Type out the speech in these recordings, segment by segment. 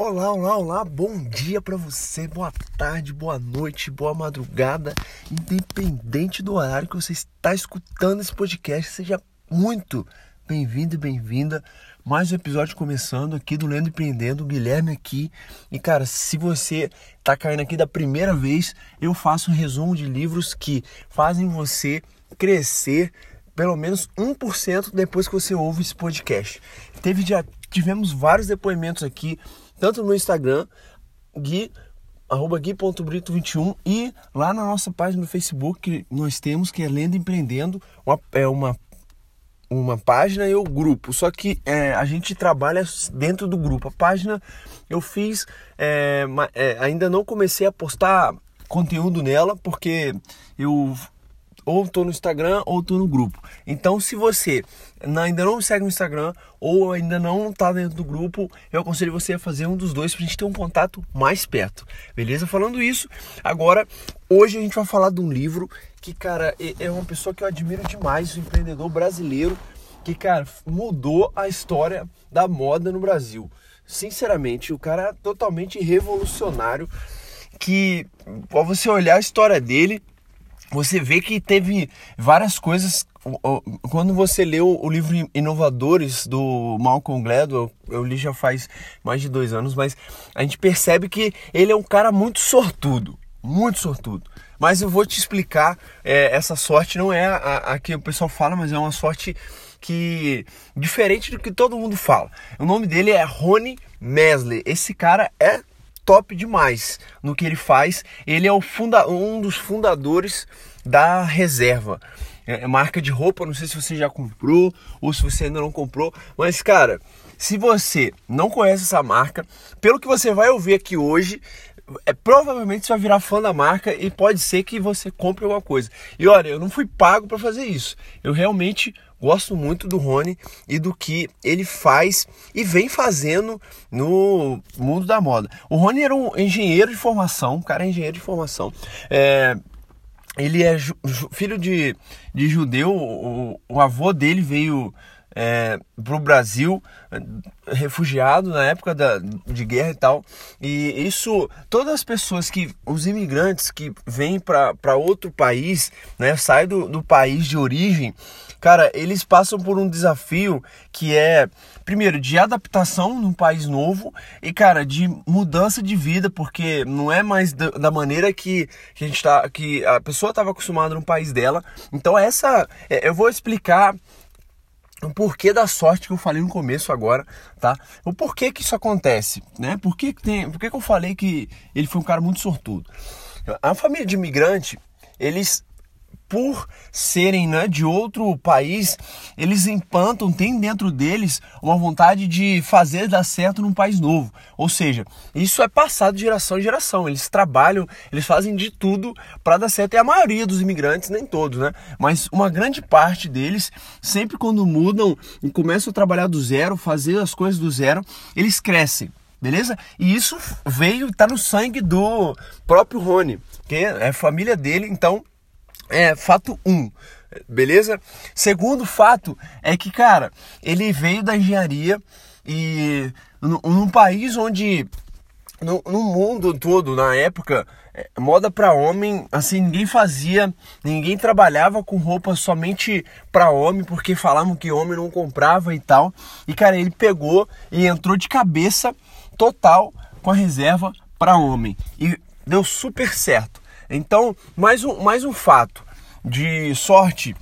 Olá, olá, olá, bom dia para você, boa tarde, boa noite, boa madrugada, independente do horário que você está escutando esse podcast, seja muito bem-vindo e bem-vinda. Mais um episódio começando aqui do Lendo Empreendendo, o Guilherme aqui. E cara, se você tá caindo aqui da primeira vez, eu faço um resumo de livros que fazem você crescer pelo menos 1% depois que você ouve esse podcast. Teve já tivemos vários depoimentos aqui tanto no Instagram, Gui, arroba gui.brito21 e lá na nossa página do Facebook que nós temos, que é Lendo Empreendendo, uma, é uma, uma página e o grupo. Só que é, a gente trabalha dentro do grupo. A página eu fiz, é, é, ainda não comecei a postar conteúdo nela, porque eu ou tô no Instagram ou tô no grupo. Então, se você ainda não me segue no Instagram ou ainda não tá dentro do grupo, eu aconselho você a fazer um dos dois pra gente ter um contato mais perto. Beleza? Falando isso, agora hoje a gente vai falar de um livro que, cara, é uma pessoa que eu admiro demais, um empreendedor brasileiro que, cara, mudou a história da moda no Brasil. Sinceramente, o cara é totalmente revolucionário que, ao você olhar a história dele, você vê que teve várias coisas. Quando você leu o livro Inovadores do Malcolm Gladwell, eu li já faz mais de dois anos, mas a gente percebe que ele é um cara muito sortudo, muito sortudo. Mas eu vou te explicar, é, essa sorte não é a, a que o pessoal fala, mas é uma sorte que diferente do que todo mundo fala. O nome dele é Rony Mesley. Esse cara é top demais no que ele faz. Ele é o funda um dos fundadores da Reserva. É, é marca de roupa, não sei se você já comprou ou se você ainda não comprou, mas cara, se você não conhece essa marca, pelo que você vai ouvir aqui hoje, é, provavelmente você vai virar fã da marca e pode ser que você compre alguma coisa. E olha, eu não fui pago para fazer isso. Eu realmente gosto muito do Rony e do que ele faz e vem fazendo no mundo da moda. O Rony era um engenheiro de formação, um cara é engenheiro de formação. É, ele é filho de, de judeu, o, o avô dele veio é, para o Brasil, refugiado na época da, de guerra e tal. E isso, todas as pessoas que, os imigrantes que vêm para outro país, né, saem do, do país de origem, cara, eles passam por um desafio que é, primeiro, de adaptação num país novo e, cara, de mudança de vida, porque não é mais da, da maneira que, que a gente tá, que a pessoa estava acostumada no país dela. Então, essa, é, eu vou explicar o porquê da sorte que eu falei no começo agora, tá? O porquê que isso acontece, né? Por que, que, tem, por que, que eu falei que ele foi um cara muito sortudo? A família de imigrante, eles por serem né, de outro país, eles implantam, tem dentro deles uma vontade de fazer dar certo num país novo. Ou seja, isso é passado de geração em geração. Eles trabalham, eles fazem de tudo para dar certo. E a maioria dos imigrantes, nem todos, né? Mas uma grande parte deles, sempre quando mudam e começam a trabalhar do zero, fazer as coisas do zero, eles crescem beleza? E isso veio, tá no sangue do próprio Rony, que é família dele, então é fato 1. Um, beleza? Segundo fato é que, cara, ele veio da engenharia e num país onde no, no, mundo todo, na época, é, moda para homem, assim, ninguém fazia, ninguém trabalhava com roupa somente para homem, porque falavam que homem não comprava e tal. E cara, ele pegou e entrou de cabeça total com a reserva para homem e deu super certo. Então, mais um, mais um fato de sorte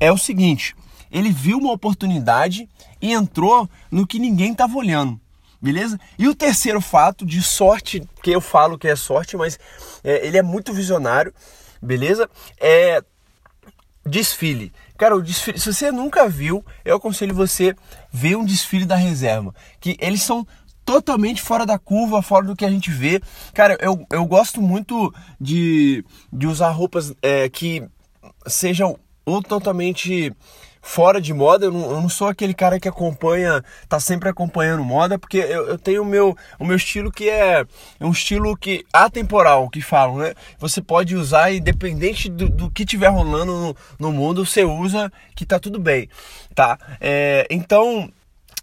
é o seguinte: ele viu uma oportunidade e entrou no que ninguém estava olhando. Beleza? E o terceiro fato de sorte, que eu falo que é sorte, mas é, ele é muito visionário, beleza? É desfile. Cara, o desfile, se você nunca viu, eu aconselho você ver um desfile da reserva, que eles são totalmente fora da curva, fora do que a gente vê. Cara, eu, eu gosto muito de, de usar roupas é, que sejam ou totalmente fora de moda. Eu não, eu não, sou aquele cara que acompanha, tá sempre acompanhando moda, porque eu, eu tenho o meu, o meu estilo que é, um estilo que atemporal, que falam, né? Você pode usar independente do, do que tiver rolando no, no, mundo, você usa que tá tudo bem, tá? É, então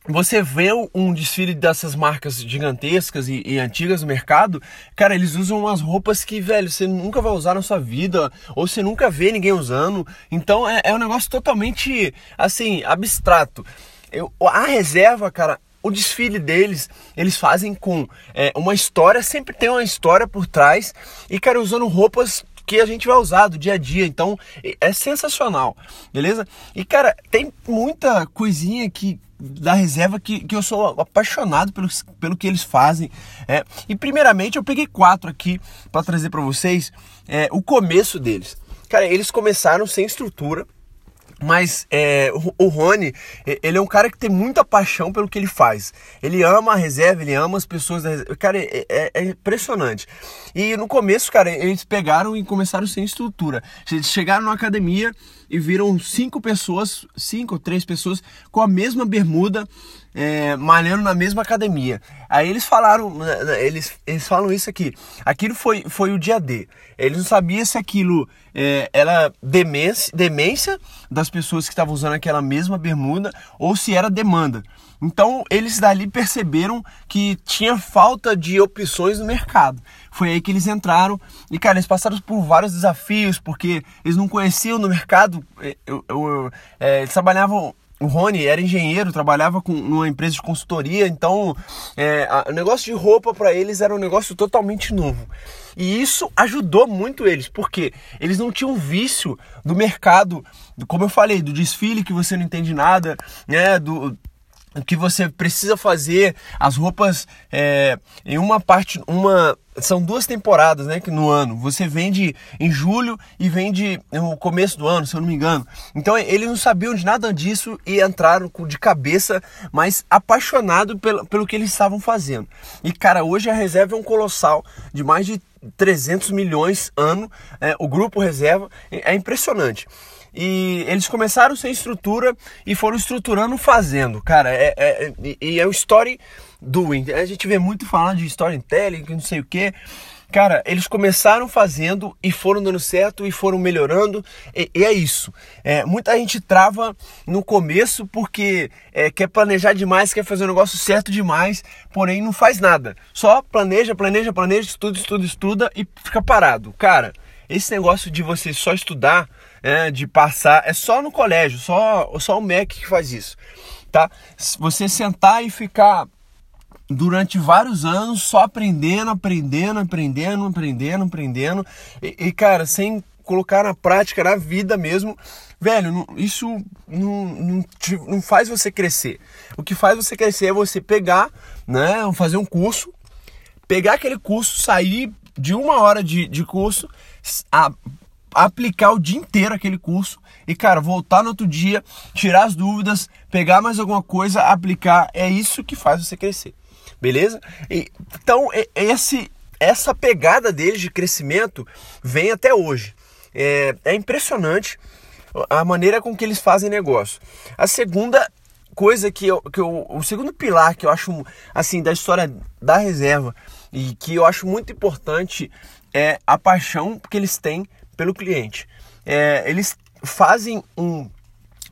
você vê um desfile dessas marcas gigantescas e, e, antigas no mercado, cara, eles usam umas roupas que, velho, você nunca vai usar na sua vida, ou você nunca vê ninguém usando. Então é, é um negócio totalmente, assim, abstrato. Eu, a reserva, cara, o desfile deles, eles fazem com é, uma história, sempre tem uma história por trás, e, cara, usando roupas que a gente vai usar do dia a dia. Então é sensacional, beleza? E cara, tem muita coisinha que da reserva que, que eu sou apaixonado pelo, pelo que eles fazem. É, e primeiramente eu peguei quatro aqui para trazer para vocês é, o começo deles. Cara, eles começaram sem estrutura mas é, o, Rony, ele é um cara que tem muita paixão pelo que ele faz. Ele ama a reserva, ele ama as pessoas da reserva. Cara, é, é, é impressionante. E no começo, cara, eles pegaram e começaram sem estrutura. Eles chegaram na academia e viram cinco pessoas, cinco ou três pessoas com a mesma bermuda, é, malhando na mesma academia. Aí eles falaram, eles, eles falam isso aqui. Aquilo foi, foi o dia D. Eles não sabiam se aquilo é, era demência, demência das pessoas que estavam usando aquela mesma bermuda ou se era demanda. Então eles dali perceberam que tinha falta de opções no mercado. Foi aí que eles entraram e, cara, eles passaram por vários desafios porque eles não conheciam no mercado. Eu, eu, eu, é, eles trabalhavam o Rony era engenheiro, trabalhava com numa empresa de consultoria, então é, a, o negócio de roupa para eles era um negócio totalmente novo. E isso ajudou muito eles, porque eles não tinham vício do mercado, como eu falei, do desfile que você não entende nada, né, do que você precisa fazer as roupas é, em uma parte uma são duas temporadas né que no ano. Você vende em julho e vende no começo do ano se eu não me engano. Então eles não sabiam de nada disso e entraram de cabeça mas apaixonado pelo, pelo que eles estavam fazendo. E cara hoje a reserva é um colossal de mais de 300 milhões ano é, o grupo reserva. É impressionante e eles começaram sem estrutura e foram estruturando fazendo. Cara, é, é, e é o story doing. A gente vê muito falar de storytelling, não sei o que. Cara, eles começaram fazendo e foram dando certo e foram melhorando, e, e é isso. É, muita gente trava no começo porque é, quer planejar demais, quer fazer o negócio certo demais, porém não faz nada. Só planeja, planeja, planeja, estuda, estuda, estuda e fica parado. Cara, esse negócio de você só estudar é, de passar, é só no colégio, só, só o MEC que faz isso, tá? Você sentar e ficar durante vários anos só aprendendo, aprendendo, aprendendo, aprendendo, aprendendo, e, e cara, sem colocar na prática, na vida mesmo, velho, isso não, não, não, faz você crescer. O que faz você crescer é você pegar, né, fazer um curso, pegar aquele curso, sair de uma hora de, de curso, a, aplicar o dia inteiro aquele curso e, cara, voltar no outro dia, tirar as dúvidas, pegar mais alguma coisa, aplicar. É isso que faz você crescer, beleza? E, então, esse, essa pegada deles de crescimento vem até hoje. É, é impressionante a maneira com que eles fazem negócio. A segunda coisa que eu, que eu, o segundo pilar que eu acho assim da história da reserva e que eu acho muito importante é a paixão que eles têm pelo cliente. É, eles fazem um,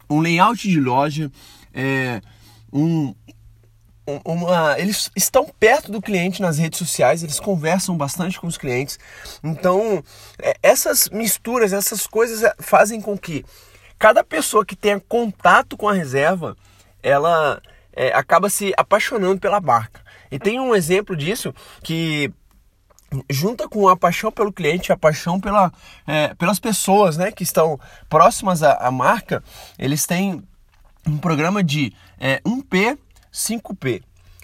um layout de loja, é, um, uma, eles estão perto do cliente nas redes sociais, eles conversam bastante com os clientes. Então, é, essas misturas, essas coisas é, fazem com que cada pessoa que tenha contato com a reserva, ela é, acaba se apaixonando pela marca. E tem um exemplo disso que junta com a paixão pelo cliente, a paixão pela, é, pelas pessoas né, que estão próximas à, à, marca, eles têm um programa de é, 1P, 5P,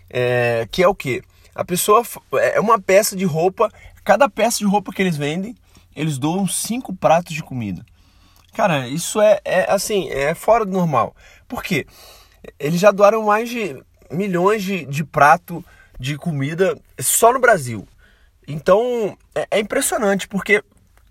é, que é o que? A pessoa é uma peça de roupa, cada peça de roupa que eles vendem, eles doam cinco pratos de comida. Cara, isso é, é assim, é fora do normal. Por quê? Eles já doaram mais de milhões de, de prato de comida só no Brasil. Então é, é impressionante porque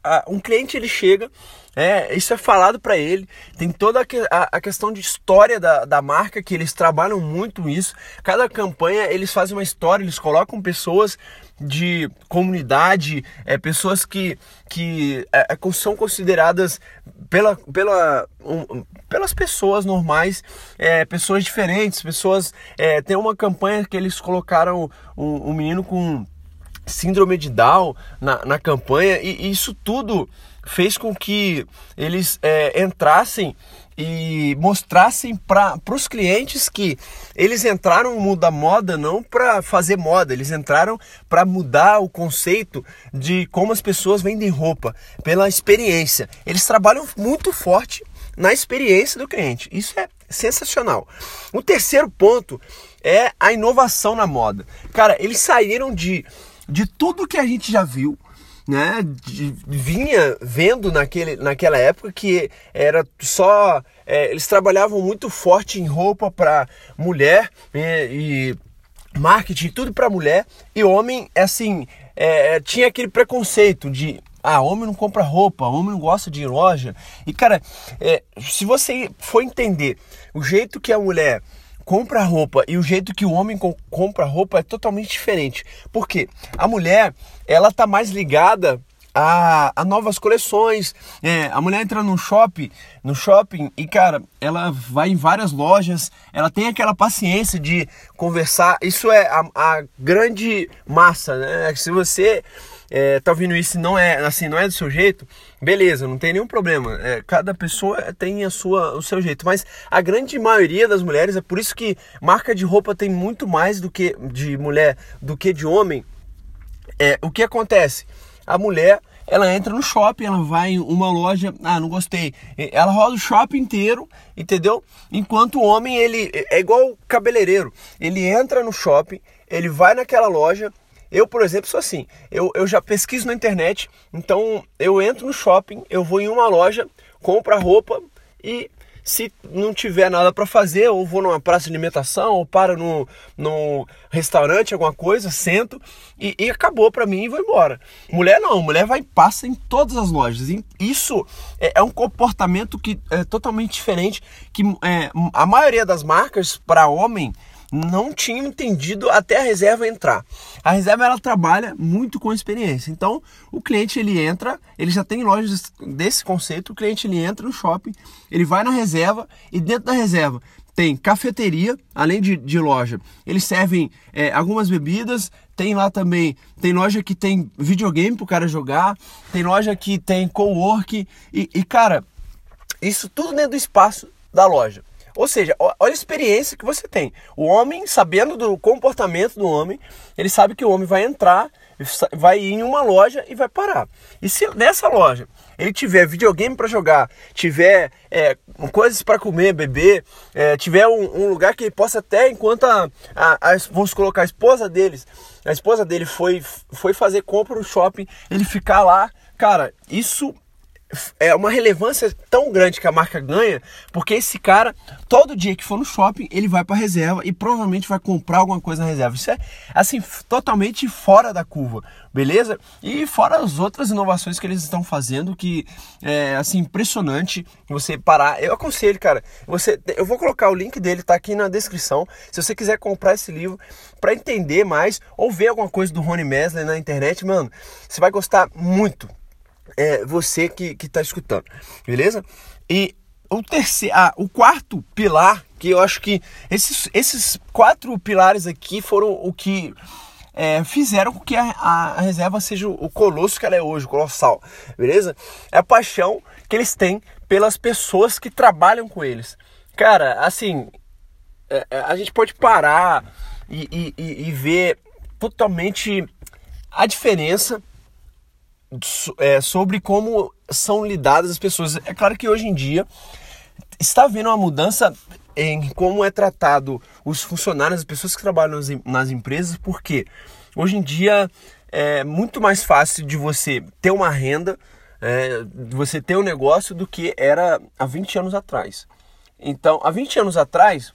a, um cliente ele chega, é, isso é falado para ele, tem toda a, a, a, questão de história da, da marca, que eles trabalham muito isso. Cada campanha eles fazem uma história, eles colocam pessoas de comunidade, é, pessoas que, que é, é são consideradas pela, pela, um, pelas pessoas normais, é, pessoas diferentes, pessoas. É, tem uma campanha que eles colocaram um, um menino com síndrome de Down na, na campanha, e, isso tudo fez com que eles é, entrassem e mostrassem para os clientes que eles entraram no mundo da moda não para fazer moda, eles entraram para mudar o conceito de como as pessoas vendem roupa, pela experiência. Eles trabalham muito forte na experiência do cliente. Isso é sensacional. O terceiro ponto é a inovação na moda. Cara, eles saíram de, de tudo que a gente já viu né, de, vinha vendo naquele, naquela época que era só. É, eles trabalhavam muito forte em roupa para mulher e, e marketing, tudo para mulher, e homem, assim, é, tinha aquele preconceito de. Ah, homem não compra roupa, homem não gosta de loja. E cara, é, se você for entender o jeito que a mulher compra roupa e o jeito que o homem co compra roupa é totalmente diferente. Por quê? A mulher, ela tá mais ligada a, a, novas coleções. É, a mulher entra no shopping, no shopping e cara, ela vai em várias lojas, ela tem aquela paciência de conversar. Isso é a, a grande massa, né? Se você é, tá ouvindo isso não é assim, não é do seu jeito, beleza, não tem nenhum problema. É, cada pessoa tem a sua, o seu jeito, mas a grande maioria das mulheres é por isso que marca de roupa tem muito mais do que de mulher do que de homem. É, o que acontece? A mulher ela entra no shopping, ela vai em uma loja, ah, não gostei. Ela roda o shopping inteiro, entendeu? Enquanto o homem, ele é igual cabeleireiro. Ele entra no shopping, ele vai naquela loja, eu, por exemplo, sou assim. Eu, eu já pesquiso na internet, então eu entro no shopping, eu vou em uma loja, compro a roupa e se não tiver nada para fazer, ou vou numa praça de alimentação, ou paro no restaurante, alguma coisa, sento e, e acabou para mim e vou embora. Mulher não, mulher vai passa em todas as lojas. E isso é, é um comportamento que é totalmente diferente que é, a maioria das marcas para homem não tinham entendido até a reserva entrar. A reserva ela trabalha muito com experiência. Então, o cliente ele entra, ele já tem lojas desse conceito, o cliente ele entra no shopping, ele vai na reserva e dentro da reserva tem cafeteria, além de, de loja. Eles servem é, algumas bebidas, tem lá também, tem loja que tem videogame pro cara jogar, tem loja que tem co-work e, e, cara, isso tudo dentro do espaço da loja. Ou seja, olha a experiência que você tem. O homem, sabendo do comportamento do homem, ele sabe que o homem vai entrar, vai ir em uma loja e vai parar. E se nessa loja ele tiver videogame para jogar, tiver é, coisas para comer, beber, é, tiver um, um, lugar que ele possa até, enquanto a, a, a, vamos colocar a esposa deles, a esposa dele foi, foi fazer compra no shopping, ele ficar lá, cara, isso é uma relevância tão grande que a marca ganha, porque esse cara, todo dia que for no shopping, ele vai para reserva e provavelmente vai comprar alguma coisa na reserva. Isso é, assim, totalmente fora da curva, beleza? E fora as outras inovações que eles estão fazendo, que é, assim, impressionante você parar. Eu aconselho, cara, você, eu vou colocar o link dele, tá aqui na descrição. Se você quiser comprar esse livro para entender mais ou ver alguma coisa do Rony Mesler na internet, mano, você vai gostar muito é, você que está escutando, beleza? E o terceiro, ah, o quarto pilar, que eu acho que esses, esses quatro pilares aqui foram o que é, fizeram com que a, a, reserva seja o colosso que ela é hoje, colossal, beleza? É a paixão que eles têm pelas pessoas que trabalham com eles. Cara, assim, é, é a gente pode parar e, e, e ver totalmente a diferença é, sobre como são lidadas as pessoas. É claro que hoje em dia está havendo uma mudança em como é tratado os funcionários, as pessoas que trabalham nas, nas empresas, porque hoje em dia é muito mais fácil de você ter uma renda, é, você ter um negócio do que era há 20 anos atrás. Então, há 20 anos atrás,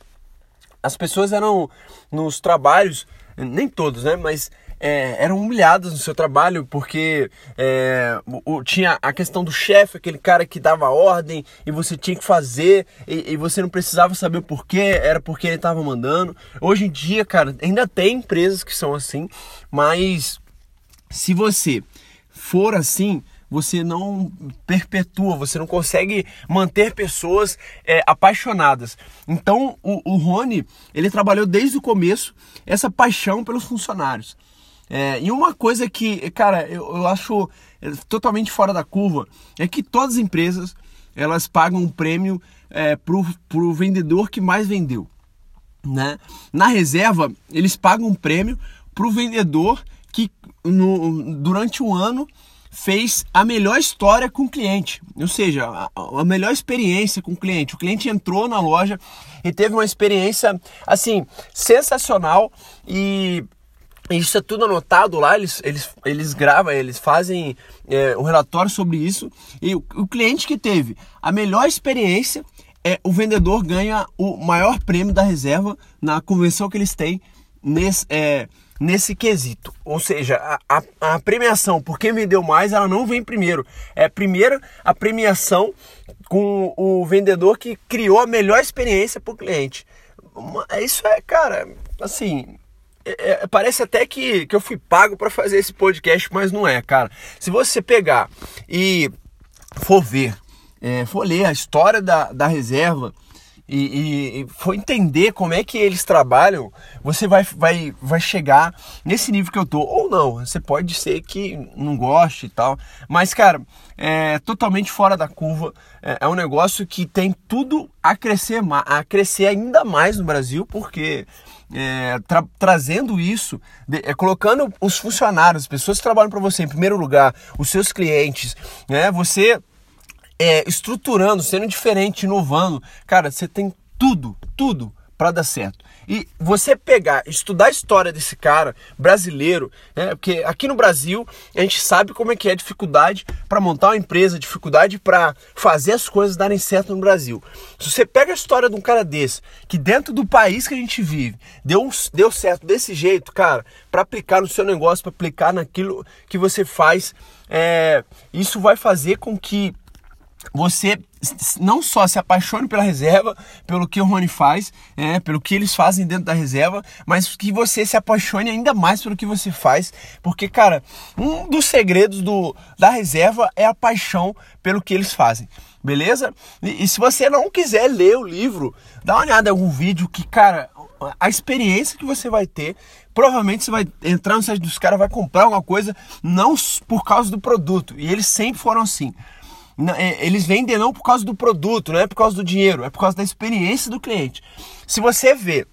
as pessoas eram nos trabalhos nem todos, né? Mas é, eram humilhadas no seu trabalho porque é, o, tinha a questão do chefe, aquele cara que dava ordem e você tinha que fazer e, e você não precisava saber o porquê, era porque ele estava mandando. Hoje em dia, cara, ainda tem empresas que são assim, mas se você for assim, você não perpetua, você não consegue manter pessoas é, apaixonadas. Então, o, o Rony, ele trabalhou desde o começo essa paixão pelos funcionários. É, e uma coisa que, cara, eu, eu acho é, totalmente fora da curva é que todas as empresas elas pagam um prêmio é, pro, pro vendedor que mais vendeu. Né? Na reserva, eles pagam um prêmio pro vendedor que no, durante um ano fez a melhor história com o cliente, ou seja, a, a, melhor experiência com o cliente. O cliente entrou na loja e teve uma experiência assim sensacional e isso é tudo anotado lá, eles, eles, eles gravam, eles fazem é, um relatório sobre isso. E o, o, cliente que teve a melhor experiência, é, o vendedor ganha o maior prêmio da reserva na convenção que eles têm nesse, é, nesse quesito. Ou seja, a, a, a, premiação por quem vendeu mais, ela não vem primeiro. É primeiro a premiação com o vendedor que criou a melhor experiência para o cliente. Isso é, cara, assim, é, é, parece até que, que eu fui pago para fazer esse podcast, mas não é, cara. Se você pegar e for ver, é, for ler a história da, da reserva e, e, for entender como é que eles trabalham, você vai, vai, vai chegar nesse nível que eu tô. Ou não, você pode ser que não goste e tal. Mas, cara, é totalmente fora da curva. É, é um negócio que tem tudo a crescer, a crescer ainda mais no Brasil, porque é, tra trazendo isso, de, é, colocando os funcionários, as pessoas que trabalham para você em primeiro lugar, os seus clientes, né? Você é, estruturando, sendo diferente, inovando, cara, você tem tudo, tudo para dar certo. E você pegar, estudar a história desse cara brasileiro, né? Porque aqui no Brasil a gente sabe como é que é a dificuldade para montar uma empresa, dificuldade para fazer as coisas darem certo no Brasil. Se você pega a história de um cara desse, que dentro do país que a gente vive, deu, deu certo desse jeito, cara, para aplicar no seu negócio, para aplicar naquilo que você faz, é, isso vai fazer com que você não só se apaixone pela reserva, pelo que o Rony faz, é, pelo que eles fazem dentro da reserva, mas que você se apaixone ainda mais pelo que você faz, porque, cara, um dos segredos do, da reserva é a paixão pelo que eles fazem, beleza? E, e se você não quiser ler o livro, dá uma olhada em algum vídeo que, cara, a experiência que você vai ter, provavelmente você vai entrar no site dos caras, vai comprar alguma coisa, não por causa do produto, e eles sempre foram assim. É, eles vendem não por causa do produto, não é por causa do dinheiro, é por causa da experiência do cliente. Se você vê,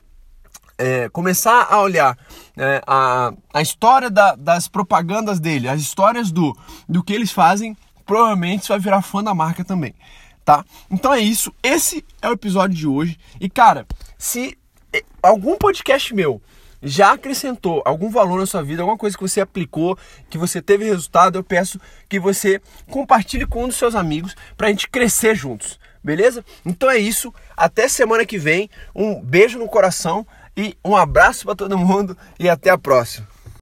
é, começar a olhar é, a, a história da, das propagandas dele, as histórias do, do que eles fazem, provavelmente você vai virar fã da marca também, tá? Então é isso, esse é o episódio de hoje. E cara, se é, algum podcast meu já acrescentou algum valor na sua vida, alguma coisa que você aplicou, que você teve resultado, eu peço que você compartilhe com um dos seus amigos para a gente crescer juntos, beleza? Então é isso, até semana que vem, um beijo no coração e um abraço para todo mundo e até a próxima.